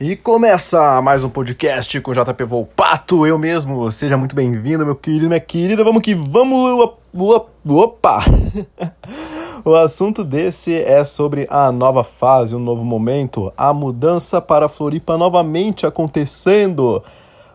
E começa mais um podcast com JP Volpato, eu mesmo. Seja muito bem-vindo, meu querido, minha querida. Vamos que vamos. Opa! o assunto desse é sobre a nova fase, um novo momento, a mudança para Floripa novamente acontecendo.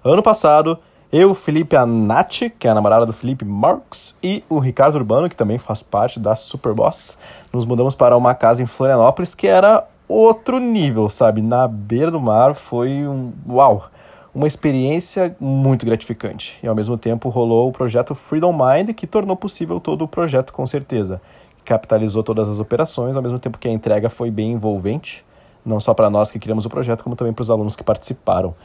Ano passado, eu, Felipe, a Nath, que é a namorada do Felipe Marx, e o Ricardo Urbano, que também faz parte da Superboss, nos mudamos para uma casa em Florianópolis que era outro nível, sabe? Na beira do mar foi um. Uau! Uma experiência muito gratificante. E ao mesmo tempo rolou o projeto Freedom Mind, que tornou possível todo o projeto com certeza. Capitalizou todas as operações, ao mesmo tempo que a entrega foi bem envolvente, não só para nós que criamos o projeto, como também para os alunos que participaram.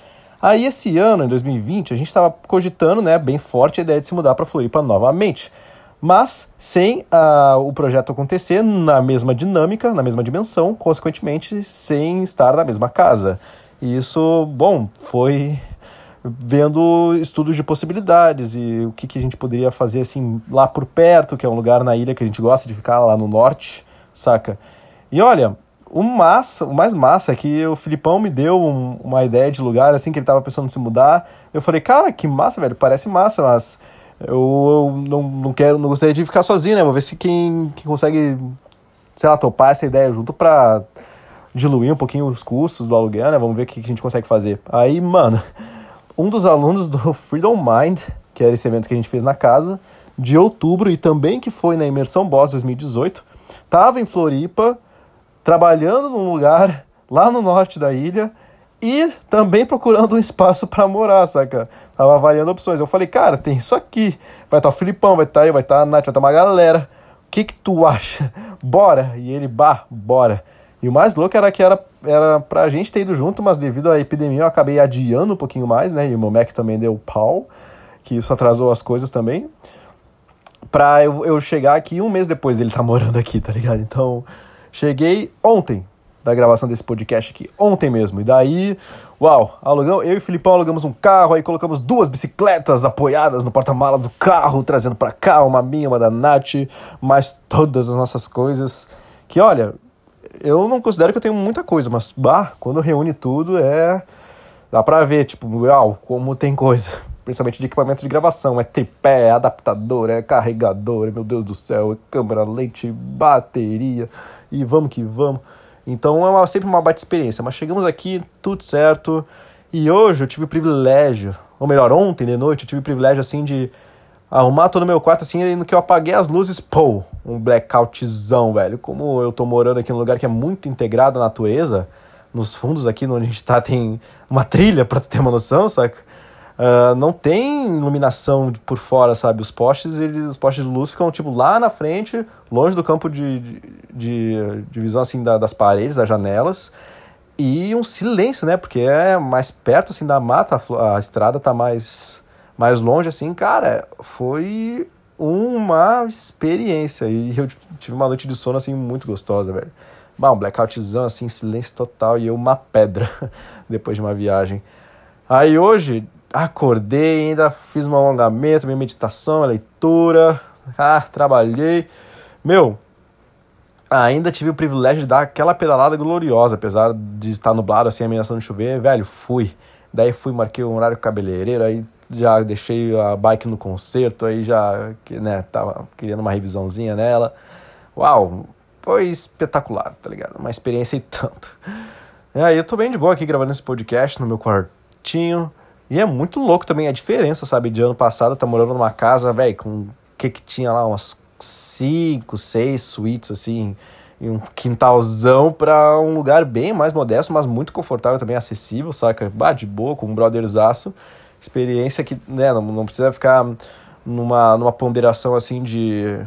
Aí esse ano, em 2020, a gente estava cogitando, né, bem forte a ideia de se mudar para Floripa novamente mas sem uh, o projeto acontecer na mesma dinâmica, na mesma dimensão, consequentemente sem estar na mesma casa. E isso, bom, foi vendo estudos de possibilidades e o que, que a gente poderia fazer assim lá por perto, que é um lugar na ilha que a gente gosta de ficar lá no norte, saca? E olha, o massa, o mais massa é que o Filipão me deu um, uma ideia de lugar assim que ele tava pensando em se mudar. Eu falei, cara, que massa, velho, parece massa, mas eu, eu não, não quero, não gostaria de ficar sozinho, né? Vou ver se quem, quem consegue, sei lá, topar essa ideia junto pra diluir um pouquinho os custos do aluguel, né? Vamos ver o que a gente consegue fazer. Aí, mano, um dos alunos do Freedom Mind, que era esse evento que a gente fez na casa, de outubro e também que foi na Imersão Boss 2018, tava em Floripa, trabalhando num lugar lá no norte da ilha e também procurando um espaço para morar, saca? Tava avaliando opções. Eu falei, cara, tem isso aqui. Vai estar tá o Filipão, vai estar tá aí, vai estar tá a Nath, vai estar tá uma galera. O que que tu acha? Bora! E ele, bah, bora. E o mais louco era que era, era pra gente ter ido junto, mas devido à epidemia eu acabei adiando um pouquinho mais, né? E o meu Mac também deu pau, que isso atrasou as coisas também. Pra eu, eu chegar aqui um mês depois dele estar tá morando aqui, tá ligado? Então, cheguei ontem, da gravação desse podcast aqui, ontem mesmo. E daí, uau, alugamos, eu e o Filipão alugamos um carro, aí colocamos duas bicicletas apoiadas no porta-mala do carro, trazendo para cá uma minha, uma da Nath, mais todas as nossas coisas. Que olha, eu não considero que eu tenho muita coisa, mas bah, quando reúne tudo é. Dá pra ver, tipo, uau, como tem coisa. Principalmente de equipamento de gravação. É tripé, é adaptador, é carregador, é, meu Deus do céu, é câmera, lente, bateria. E vamos que vamos. Então é uma, sempre uma baita experiência. Mas chegamos aqui, tudo certo. E hoje eu tive o privilégio, ou melhor, ontem de noite, eu tive o privilégio assim de arrumar todo o meu quarto assim, no que eu apaguei as luzes, pô, um blackoutzão, velho. Como eu tô morando aqui num lugar que é muito integrado à natureza, nos fundos aqui onde a gente tá tem uma trilha, pra tu ter uma noção, saca? Uh, não tem iluminação por fora, sabe? Os postes, eles, os postes de luz ficam tipo lá na frente, longe do campo de, de, de, visão assim da, das paredes, das janelas. E um silêncio, né? Porque é mais perto assim da mata, a, a estrada tá mais mais longe assim, cara, foi uma experiência e eu tive uma noite de sono assim muito gostosa, velho. Bah, um blackoutzão assim, silêncio total e eu uma pedra depois de uma viagem. Aí hoje, acordei, ainda fiz um alongamento, minha meditação, leitura, ah, trabalhei. Meu, ainda tive o privilégio de dar aquela pedalada gloriosa, apesar de estar nublado assim, ameaçando de chover, velho, fui. Daí fui, marquei um horário cabeleireiro, aí já deixei a bike no concerto, aí já, né, tava querendo uma revisãozinha nela. Uau, foi espetacular, tá ligado? Uma experiência e tanto. Aí eu tô bem de boa aqui gravando esse podcast no meu quartinho. E é muito louco também a diferença, sabe? De ano passado, tá morando numa casa, velho, com o que que tinha lá, umas cinco, seis suítes, assim, e um quintalzão pra um lugar bem mais modesto, mas muito confortável também, acessível, saca? Bah, de boa, com um brotherzaço. Experiência que, né, não, não precisa ficar numa, numa ponderação, assim, de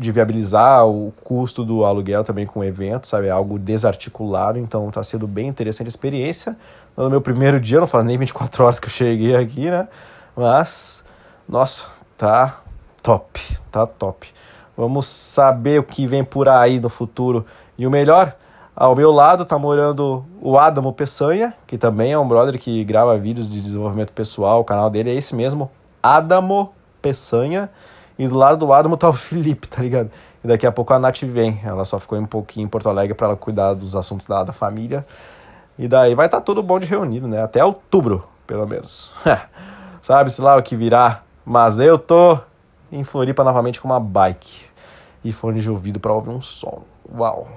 de viabilizar o custo do aluguel também com o evento, sabe? É algo desarticulado, então tá sendo bem interessante a experiência no meu primeiro dia, não faz nem 24 horas que eu cheguei aqui, né? Mas, nossa, tá top, tá top. Vamos saber o que vem por aí no futuro. E o melhor, ao meu lado tá morando o Adamo Peçanha, que também é um brother que grava vídeos de desenvolvimento pessoal. O canal dele é esse mesmo, Adamo Peçanha. E do lado do Adamo tá o Felipe, tá ligado? E daqui a pouco a Nath vem. Ela só ficou um pouquinho em Porto Alegre para cuidar dos assuntos da, da família. E daí vai estar tá todo bom de reunido, né? Até outubro, pelo menos. Sabe-se lá o que virá. Mas eu tô em Floripa novamente com uma bike e fone de ouvido para ouvir um som. Uau!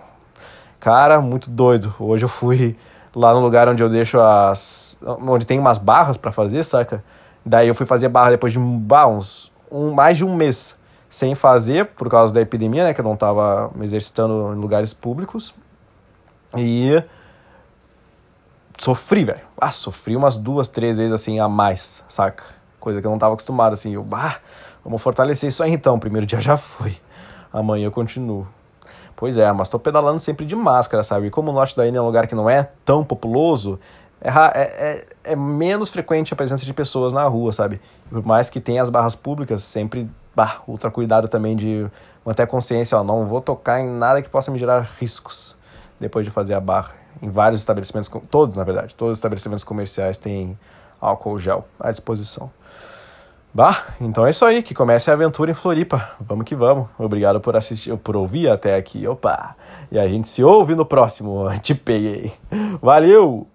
Cara, muito doido. Hoje eu fui lá no lugar onde eu deixo as. onde tem umas barras para fazer, saca? Daí eu fui fazer barra depois de bah, uns, um, mais de um mês sem fazer, por causa da epidemia, né? Que eu não tava me exercitando em lugares públicos. E sofri, velho. Ah, sofri umas duas, três vezes assim a mais, saca? Coisa que eu não tava acostumado, assim. Eu, bah, vamos fortalecer isso aí então. primeiro dia já foi. Amanhã eu continuo. Pois é, mas tô pedalando sempre de máscara, sabe? E como o norte da ilha é um lugar que não é tão populoso, é, é, é, menos frequente a presença de pessoas na rua, sabe? Por mais que tenha as barras públicas, sempre, bah, ultra cuidado também de manter a consciência, ó, não vou tocar em nada que possa me gerar riscos depois de fazer a barra. Em vários estabelecimentos, todos na verdade, todos os estabelecimentos comerciais têm álcool gel à disposição. Bah, então é isso aí, que comece a aventura em Floripa. Vamos que vamos. Obrigado por assistir, por ouvir até aqui. Opa! E a gente se ouve no próximo. Te peguei. Valeu!